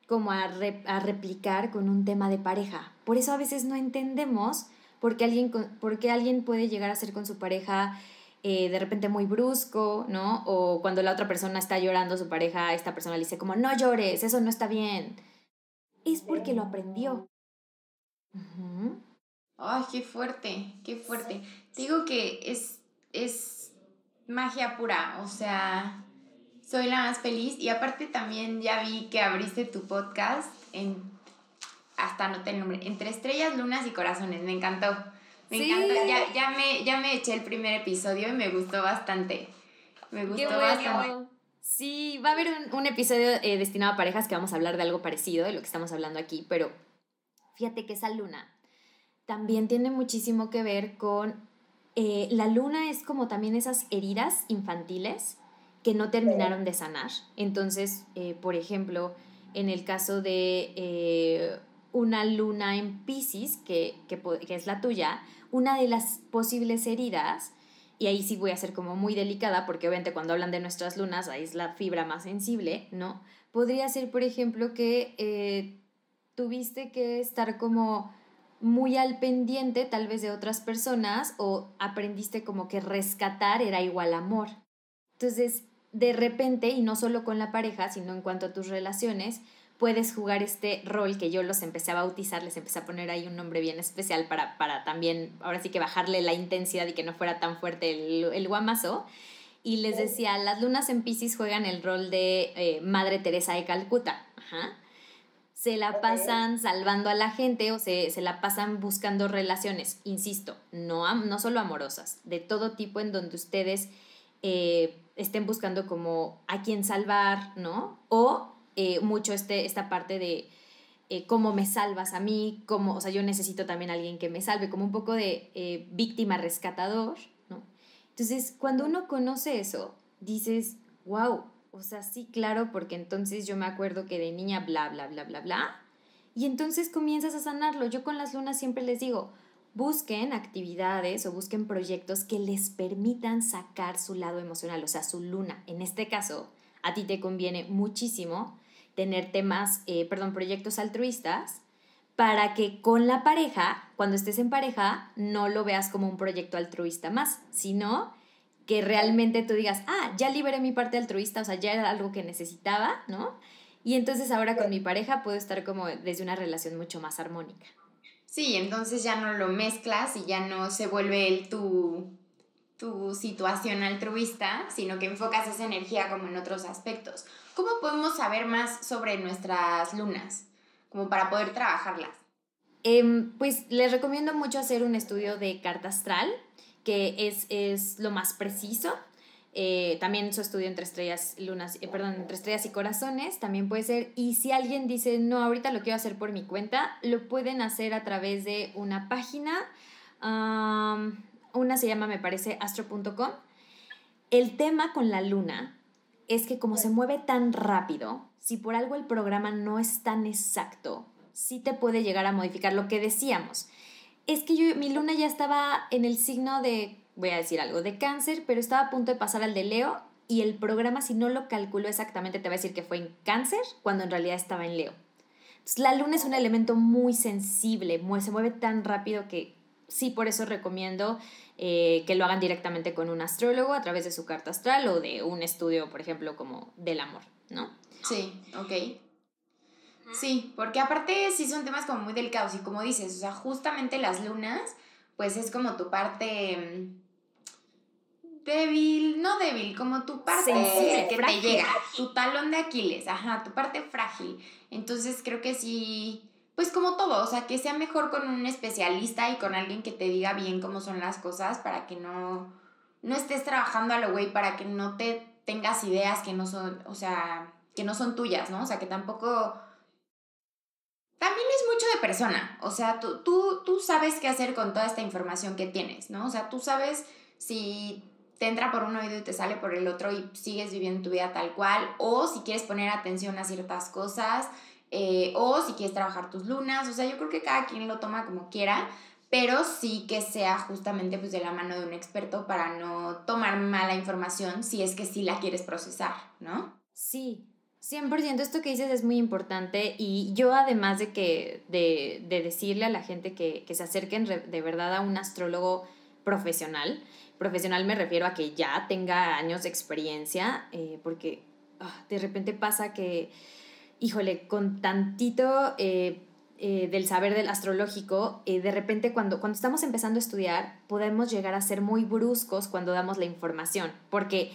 Speaker 2: como a, a replicar con un tema de pareja. Por eso a veces no entendemos porque alguien, porque alguien puede llegar a ser con su pareja eh, de repente muy brusco, ¿no? O cuando la otra persona está llorando, su pareja, esta persona le dice como, no llores, eso no está bien. Es porque lo aprendió.
Speaker 1: Ay, qué fuerte, qué fuerte. Digo que es, es magia pura, o sea, soy la más feliz y aparte también ya vi que abriste tu podcast en hasta no el nombre, entre estrellas, lunas y corazones, me encantó. Me encantó, ya, ya, me, ya me eché el primer episodio y me gustó bastante. Me gustó bastante.
Speaker 2: Sí, va a haber un, episodio eh, destinado a parejas que vamos a hablar de algo parecido de lo que estamos hablando aquí, pero fíjate que esa luna también tiene muchísimo que ver con... Eh, la luna es como también esas heridas infantiles que no terminaron de sanar. Entonces, eh, por ejemplo, en el caso de una luna en Pisces, que, es la tuya, una de las posibles heridas, y ahí sí voy a ser como muy delicada, porque obviamente cuando hablan de nuestras lunas, ahí es la fibra más sensible, ¿no? Podría ser, por ejemplo, que eh, tuviste que estar como muy al pendiente tal vez de otras personas o aprendiste como que rescatar era igual amor. Entonces, de repente, y no solo con la pareja, sino en cuanto a tus relaciones, puedes jugar este rol que yo los empecé a bautizar, les empecé a poner ahí un nombre bien especial para, para también, ahora sí que bajarle la intensidad y que no fuera tan fuerte el, el guamazo. Y les decía, las lunas en Pisces juegan el rol de eh, Madre Teresa de Calcuta. Se la pasan salvando a la gente o se, se la pasan buscando relaciones, insisto, no, no solo amorosas, de todo tipo en donde ustedes eh, estén buscando como a quién salvar, ¿no? O eh, mucho este, esta parte de eh, cómo me salvas a mí, cómo, o sea, yo necesito también a alguien que me salve, como un poco de eh, víctima rescatador, ¿no? Entonces, cuando uno conoce eso, dices, wow, o sea, sí, claro, porque entonces yo me acuerdo que de niña bla, bla, bla, bla, bla, y entonces comienzas a sanarlo. Yo con las lunas siempre les digo, busquen actividades o busquen proyectos que les permitan sacar su lado emocional, o sea, su luna. En este caso, a ti te conviene muchísimo tener temas, eh, perdón, proyectos altruistas para que con la pareja, cuando estés en pareja, no lo veas como un proyecto altruista más, sino que realmente tú digas, ah, ya liberé mi parte altruista, o sea, ya era algo que necesitaba, ¿no? Y entonces ahora con mi pareja puedo estar como desde una relación mucho más armónica.
Speaker 1: Sí, entonces ya no lo mezclas y ya no se vuelve el tu, tu situación altruista, sino que enfocas esa energía como en otros aspectos. ¿Cómo podemos saber más sobre nuestras lunas? Como para poder trabajarlas.
Speaker 2: Em, pues les recomiendo mucho hacer un estudio de carta astral, que es, es lo más preciso. Eh, también su estudio entre estrellas, lunas, eh, perdón, entre estrellas y corazones también puede ser. Y si alguien dice, no, ahorita lo quiero hacer por mi cuenta, lo pueden hacer a través de una página. Una se llama, me parece, astro.com. El tema con la luna es que como se mueve tan rápido, si por algo el programa no es tan exacto, sí te puede llegar a modificar lo que decíamos. Es que yo, mi luna ya estaba en el signo de voy a decir algo, de cáncer, pero estaba a punto de pasar al de Leo y el programa, si no lo calculó exactamente, te va a decir que fue en cáncer cuando en realidad estaba en Leo. Entonces, la luna es un elemento muy sensible, se mueve tan rápido que sí, por eso recomiendo eh, que lo hagan directamente con un astrólogo a través de su carta astral o de un estudio, por ejemplo, como del amor, ¿no?
Speaker 1: Sí, ok. Sí, porque aparte sí son temas como muy delicados y como dices, o sea, justamente las lunas, pues es como tu parte mm, débil, no débil, como tu parte que te llega, tu talón de Aquiles, ajá, tu parte frágil. Entonces creo que sí, pues como todo, o sea, que sea mejor con un especialista y con alguien que te diga bien cómo son las cosas para que no, no estés trabajando a lo güey, para que no te tengas ideas que no son, o sea, que no son tuyas, ¿no? O sea, que tampoco... También es mucho de persona, o sea, tú, tú, tú sabes qué hacer con toda esta información que tienes, ¿no? O sea, tú sabes si te entra por un oído y te sale por el otro y sigues viviendo tu vida tal cual, o si quieres poner atención a ciertas cosas, eh, o si quieres trabajar tus lunas, o sea, yo creo que cada quien lo toma como quiera, pero sí que sea justamente pues de la mano de un experto para no tomar mala información si es que sí la quieres procesar, ¿no?
Speaker 2: Sí, 100%, esto que dices es muy importante y yo además de que de, de decirle a la gente que, que se acerquen de verdad a un astrólogo profesional, profesional me refiero a que ya tenga años de experiencia, eh, porque ah, de repente pasa que, híjole, con tantito eh, eh, del saber del astrológico, de repente cuando, cuando estamos empezando a estudiar, podemos llegar a ser muy bruscos cuando damos la información, porque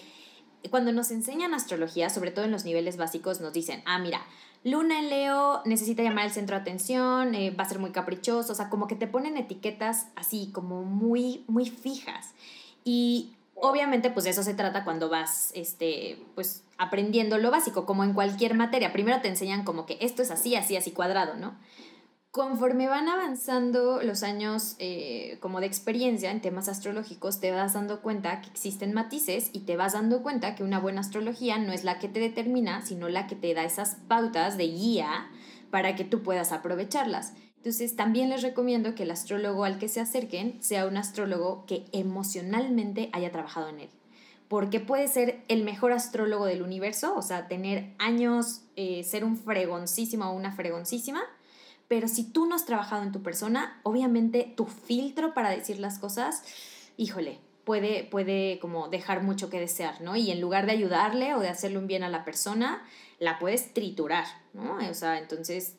Speaker 2: cuando nos enseñan astrología, sobre todo en los niveles básicos, nos dicen, ah, mira, Luna en Leo necesita llamar el centro de atención, va a ser muy caprichoso, o sea, como que te ponen etiquetas así, como muy, muy fijas. Y obviamente pues de eso se trata cuando vas este pues aprendiendo lo básico como en cualquier materia. Primero te enseñan como que esto es así así así cuadrado no conforme van avanzando los años eh, como de experiencia en temas astrológicos te vas dando cuenta que existen matices y te vas dando cuenta que una buena astrología no es la que te determina sino la que te da esas pautas de guía para que tú puedas aprovecharlas entonces, también les recomiendo que el astrólogo al que se acerquen sea un astrólogo que emocionalmente haya trabajado en él. Porque puede ser el mejor astrólogo del universo, o sea, tener años, eh, ser un fregoncísimo o una fregoncísima, pero si tú no has trabajado en tu persona, obviamente tu filtro para decir las cosas, híjole, puede, puede como dejar mucho que desear, ¿no? Y en lugar de ayudarle o de hacerle un bien a la persona, la puedes triturar, ¿no? O sea, entonces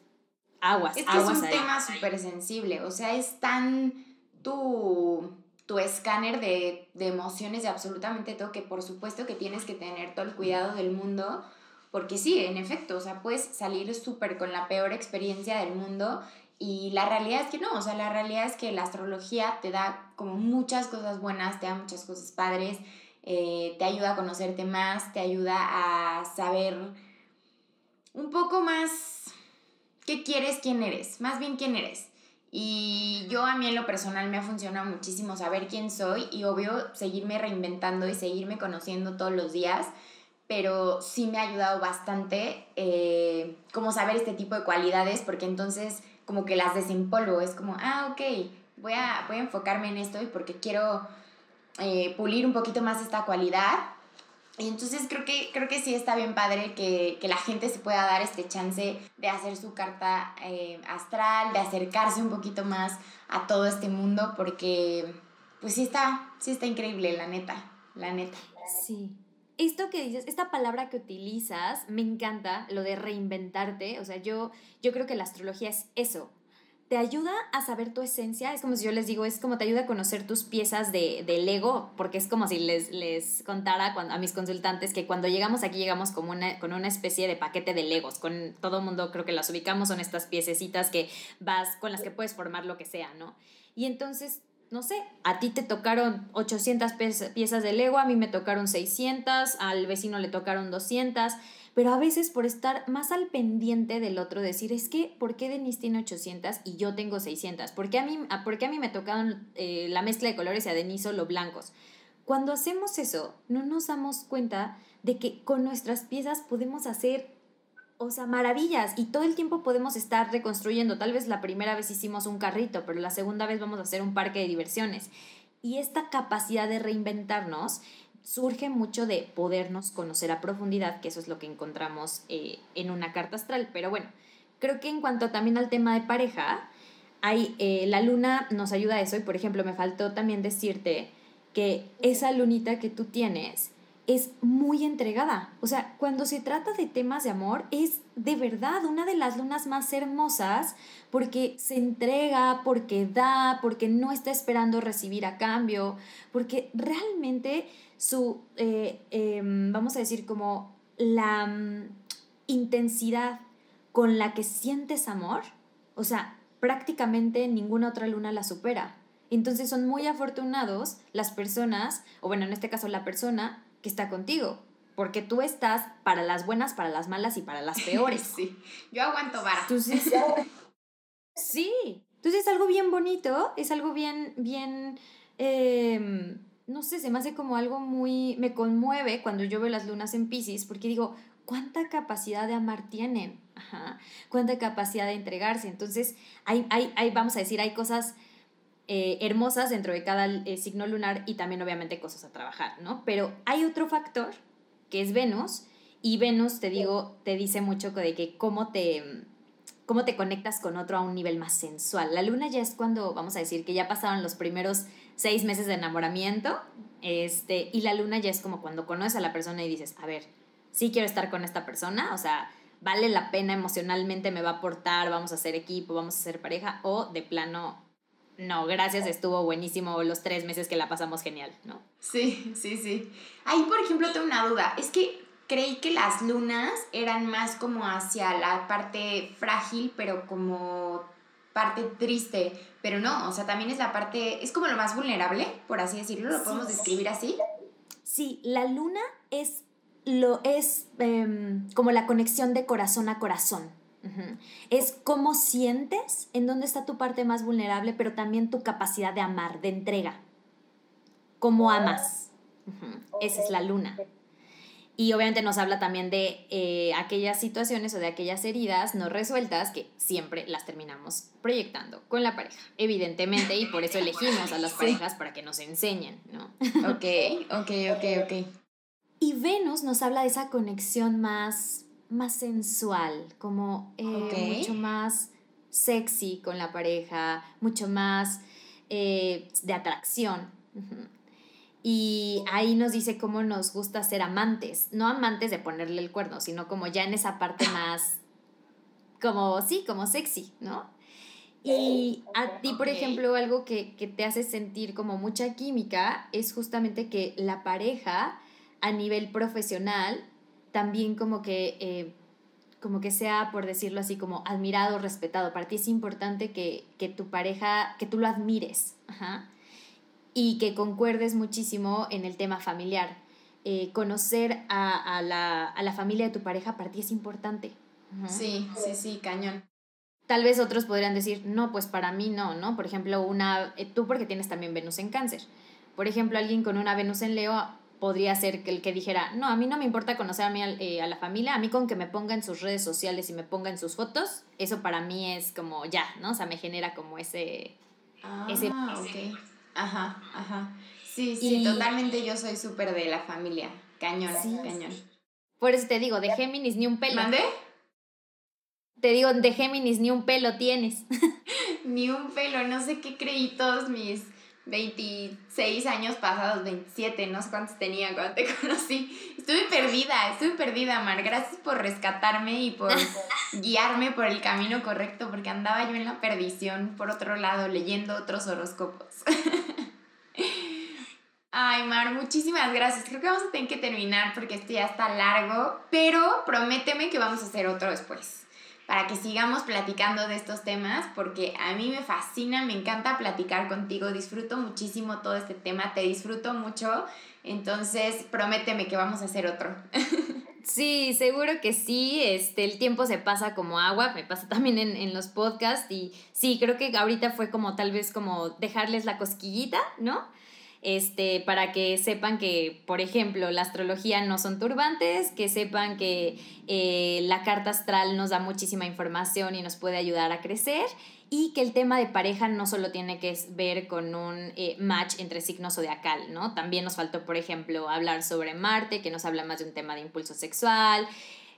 Speaker 2: aguas.
Speaker 1: Es que es un tema súper sensible, o sea, es tan tu, tu escáner de, de emociones de absolutamente todo que por supuesto que tienes que tener todo el cuidado del mundo, porque sí, en efecto, o sea, puedes salir súper con la peor experiencia del mundo y la realidad es que no, o sea, la realidad es que la astrología te da como muchas cosas buenas, te da muchas cosas padres, eh, te ayuda a conocerte más, te ayuda a saber un poco más qué quieres, quién eres, más bien quién eres. Y yo a mí en lo personal me ha funcionado muchísimo saber quién soy y obvio seguirme reinventando y seguirme conociendo todos los días, pero sí me ha ayudado bastante eh, como saber este tipo de cualidades porque entonces como que las desempolvo, es como, ah, ok, voy a, voy a enfocarme en esto y porque quiero eh, pulir un poquito más esta cualidad y entonces creo que, creo que sí está bien padre que, la gente se pueda dar este chance de hacer su carta eh, astral, de acercarse un poquito más a todo este mundo, porque pues sí está, sí está increíble, la neta. la neta.
Speaker 2: Sí. Esto que dices, esta palabra que utilizas, me encanta, lo de reinventarte. O sea, yo, yo creo que la astrología es eso, te ayuda a saber tu esencia. Es como si yo les digo, es como te ayuda a conocer tus piezas de, del ego, porque es como si les, les contara cuando, a mis consultantes que cuando llegamos aquí llegamos como una, con una especie de paquete de legos. Con todo mundo creo que las ubicamos, son estas piececitas que vas, con las que puedes formar lo que sea, ¿no? Y entonces no sé, a ti te tocaron 800 piezas de Lego, a mí me tocaron 600, al vecino le tocaron 200, pero a veces por estar más al pendiente del otro, decir, es que, ¿por qué Denise tiene 800 y yo tengo 600? ¿Por qué a mí, a mí me tocaron eh, la mezcla de colores y a Denise solo blancos? Cuando hacemos eso, no nos damos cuenta de que con nuestras piezas podemos hacer, o sea, maravillas y todo el tiempo podemos estar reconstruyendo. Tal vez la primera vez hicimos un carrito, pero la segunda vez vamos a hacer un parque de diversiones. Y esta capacidad de reinventarnos surge mucho de podernos conocer a profundidad, que eso es lo que encontramos eh, en una carta astral. Pero bueno, creo que en cuanto también al tema de pareja, hay, eh, la luna nos ayuda a eso y por ejemplo me faltó también decirte que esa lunita que tú tienes es muy entregada. O sea, cuando se trata de temas de amor, es de verdad una de las lunas más hermosas porque se entrega, porque da, porque no está esperando recibir a cambio, porque realmente su, eh, em, vamos a decir, como la mm, intensidad con la que sientes amor, o sea, prácticamente ninguna otra luna la supera. Entonces son muy afortunados las personas, o bueno, en este caso la persona que está contigo, porque tú estás para las buenas, para las malas y para las peores.
Speaker 1: sí, yo aguanto vara.
Speaker 2: Entonces, sí, entonces es algo bien bonito, es algo bien, bien, eh, no sé, se me hace como algo muy, me conmueve cuando yo veo las lunas en Pisces, porque digo, ¿cuánta capacidad de amar tienen? Ajá. ¿Cuánta capacidad de entregarse? Entonces, hay, hay, hay vamos a decir, hay cosas eh, hermosas dentro de cada eh, signo lunar y también obviamente cosas a trabajar, ¿no? Pero hay otro factor, que es Venus, y Venus, te digo, te dice mucho de que cómo te cómo te conectas con otro a un nivel más sensual. La luna ya es cuando, vamos a decir, que ya pasaron los primeros seis meses de enamoramiento, este, y la luna ya es como cuando conoces a la persona y dices, a ver, sí quiero estar con esta persona, o sea, vale la pena emocionalmente, me va a aportar, vamos a ser equipo, vamos a ser pareja, o de plano, no, gracias, estuvo buenísimo los tres meses que la pasamos genial, ¿no?
Speaker 1: Sí, sí, sí. Ahí, por ejemplo, tengo una duda, es que creí que las lunas eran más como hacia la parte frágil, pero como parte triste, pero no, o sea, también es la parte, es como lo más vulnerable, por así decirlo, lo podemos describir así.
Speaker 2: Sí, la luna es lo es em, como la conexión de corazón a corazón. Es cómo sientes, en dónde está tu parte más vulnerable, pero también tu capacidad de amar, de entrega. Cómo amas. Esa es la luna. Y obviamente nos habla también de eh, aquellas situaciones o de aquellas heridas no resueltas que siempre las terminamos proyectando con la pareja, evidentemente, y por eso elegimos a las parejas para que nos enseñen, ¿no?
Speaker 1: Ok, ok, ok, ok.
Speaker 2: Y Venus nos habla de esa conexión más, más sensual, como eh, mucho más sexy con la pareja, mucho más eh, de atracción. Y ahí nos dice cómo nos gusta ser amantes, no amantes de ponerle el cuerno, sino como ya en esa parte más, como, sí, como sexy, ¿no? Y a ti, por ejemplo, algo que, te hace sentir como mucha química es justamente que la pareja a nivel profesional también como que, eh, como que sea, por decirlo así, como admirado, respetado. Para ti es importante que, que tu pareja, que tú lo admires. Ajá y que concuerdes muchísimo en el tema familiar. Eh, conocer a, la, familia de tu pareja para ti es importante.
Speaker 1: Sí, sí, sí, cañón.
Speaker 2: Tal vez otros podrían decir, no, pues para mí no, ¿no? Por ejemplo, una, eh, tú porque tienes también Venus en cáncer. Por ejemplo, alguien con una Venus en Leo podría ser que el que dijera, no, a mí no me importa conocer a, mí, eh, a la familia, a mí con que me ponga en sus redes sociales y me ponga en sus fotos, eso para mí es como ya, ¿no? O sea, me genera como ese...
Speaker 1: Ah, ese, Ajá, ajá. Sí, sí, totalmente yo soy súper de la familia. Cañón, cañón.
Speaker 2: Por eso te digo, de Géminis ni un pelo.
Speaker 1: ¿Mande?
Speaker 2: Te digo, de Géminis ni un pelo tienes.
Speaker 1: ni un pelo, no sé qué creí todos mis 26 años pasados, 27, no sé cuántos tenía cuando te conocí. Estuve perdida, estuve perdida, Mar. Gracias por rescatarme y por guiarme por el camino correcto, porque andaba yo en la perdición, por otro lado, leyendo otros horóscopos. Ay, Mar, muchísimas gracias. Creo que vamos a tener que terminar porque esto ya está largo, pero prométeme que vamos a hacer otro después para que sigamos platicando de estos temas, porque a mí me fascina, me encanta platicar contigo, disfruto muchísimo todo este tema, te disfruto mucho, entonces prométeme que vamos a hacer otro.
Speaker 2: Sí, seguro que sí, este, el tiempo se pasa como agua, me pasa también en, en los podcasts y sí, creo que ahorita fue como tal vez como dejarles la cosquillita, ¿no? Este, para que sepan que, por ejemplo, la astrología no son turbantes, que sepan que eh, la carta astral nos da muchísima información y nos puede ayudar a crecer y que el tema de pareja no solo tiene que ver con un eh, match entre signos zodiacal, ¿no? También nos faltó, por ejemplo, hablar sobre Marte, que nos habla más de un tema de impulso sexual.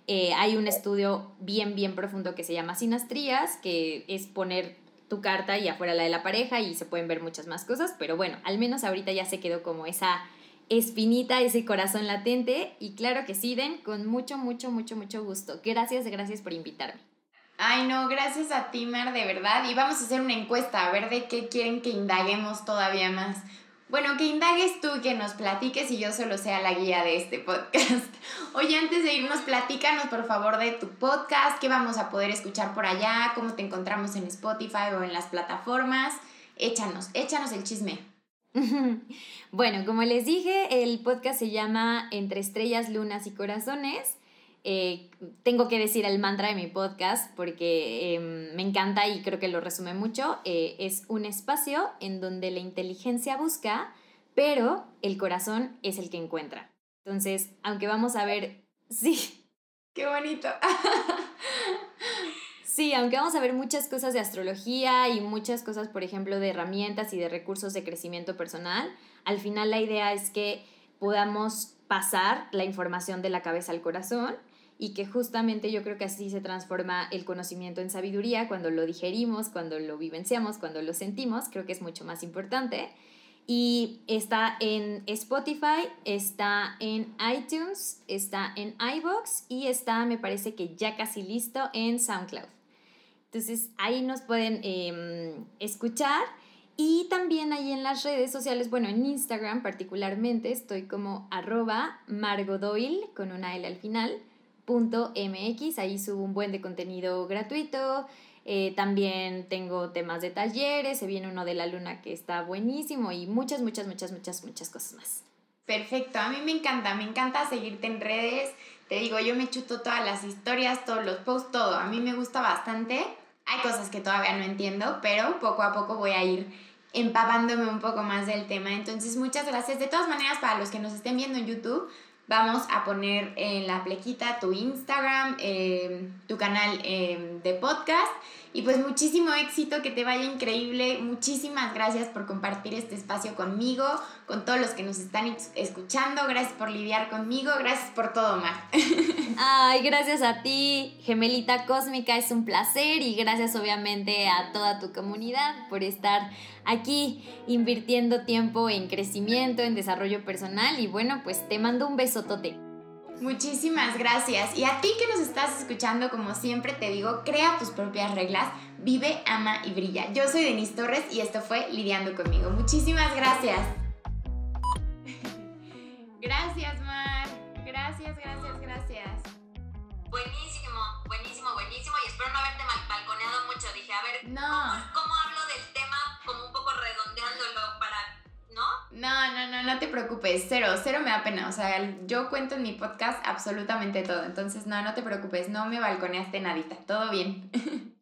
Speaker 2: Eh, hay un estudio bien, bien profundo que se llama sinastrías, que es poner tu carta y afuera la de la pareja y se pueden ver muchas más cosas, pero bueno, al menos ahorita ya se quedó como esa espinita, ese corazón latente y claro que sí, Den, con mucho, mucho, mucho, mucho gusto. Gracias, gracias por invitarme.
Speaker 1: Ay, no, gracias a ti, Mar, de verdad. Y vamos a hacer una encuesta, a ver de qué quieren que indaguemos todavía más. Bueno, que indagues tú, que nos platiques y yo solo sea la guía de este podcast. Oye, antes de irnos, platícanos por favor de tu podcast, qué vamos a poder escuchar por allá, cómo te encontramos en Spotify o en las plataformas. Échanos, échanos el chisme.
Speaker 2: bueno, como les dije, el podcast se llama Entre Estrellas, Lunas y Corazones. Eh, tengo que decir el mantra de mi podcast porque em, me encanta y creo que lo resume mucho. Eh, es un espacio en donde la inteligencia busca, pero el corazón es el que encuentra. Entonces, aunque vamos a ver, sí.
Speaker 1: Qué bonito.
Speaker 2: Sí, aunque vamos a ver muchas cosas de astrología y muchas cosas, por ejemplo, de herramientas y de recursos de crecimiento personal, al final la idea es que podamos pasar la información de la cabeza al corazón y que justamente yo creo que así se transforma el conocimiento en sabiduría cuando lo digerimos, cuando lo vivenciamos, cuando lo sentimos, creo que es mucho más importante. Y está en Spotify, está en iTunes, está en iBox y está, me parece que ya casi listo, en SoundCloud. Entonces ahí nos pueden em, escuchar. Y también ahí en las redes sociales, bueno, en Instagram particularmente, estoy como arroba margodoyle con una L al final mx, ahí subo un buen de contenido gratuito. Eh, también tengo temas de talleres, se viene uno de la luna que está buenísimo y muchas, muchas, muchas, muchas, muchas cosas más.
Speaker 1: Perfecto, a mí me encanta, me encanta seguirte en redes. Te digo, yo me chuto todas las historias, todos los posts, todo. A mí me gusta bastante. Hay cosas que todavía no entiendo, pero poco a poco voy a ir empapándome un poco más del tema. Entonces, muchas gracias. De todas maneras, para los que nos estén viendo en YouTube, Vamos a poner en la plequita tu Instagram, eh, tu canal eh, de podcast. Y pues muchísimo éxito, que te vaya increíble. Muchísimas gracias por compartir este espacio conmigo, con todos los que nos están escuchando. Gracias por lidiar conmigo. Gracias por todo, Mar.
Speaker 2: Ay, gracias a ti, Gemelita Cósmica. Es un placer y gracias obviamente a toda tu comunidad por estar aquí invirtiendo tiempo en crecimiento, en desarrollo personal. Y bueno, pues te mando un besotote.
Speaker 1: Muchísimas gracias. Y a ti que nos estás escuchando, como siempre te digo, crea tus propias reglas, vive, ama y brilla. Yo soy Denise Torres y esto fue Lidiando conmigo. Muchísimas gracias. gracias, Mar. Gracias, gracias, gracias.
Speaker 3: Buenísimo, buenísimo, buenísimo. Y espero no haberte mal balconeado mucho. Dije, a ver,
Speaker 1: no.
Speaker 3: ¿cómo, hablo del tema como un poco redondeándolo para
Speaker 1: ¿no? No, no, no, te preocupes, cero, cero me da pena, o sea, yo cuento en mi podcast absolutamente todo, entonces no, no te preocupes, no me balconeaste nadita, todo bien.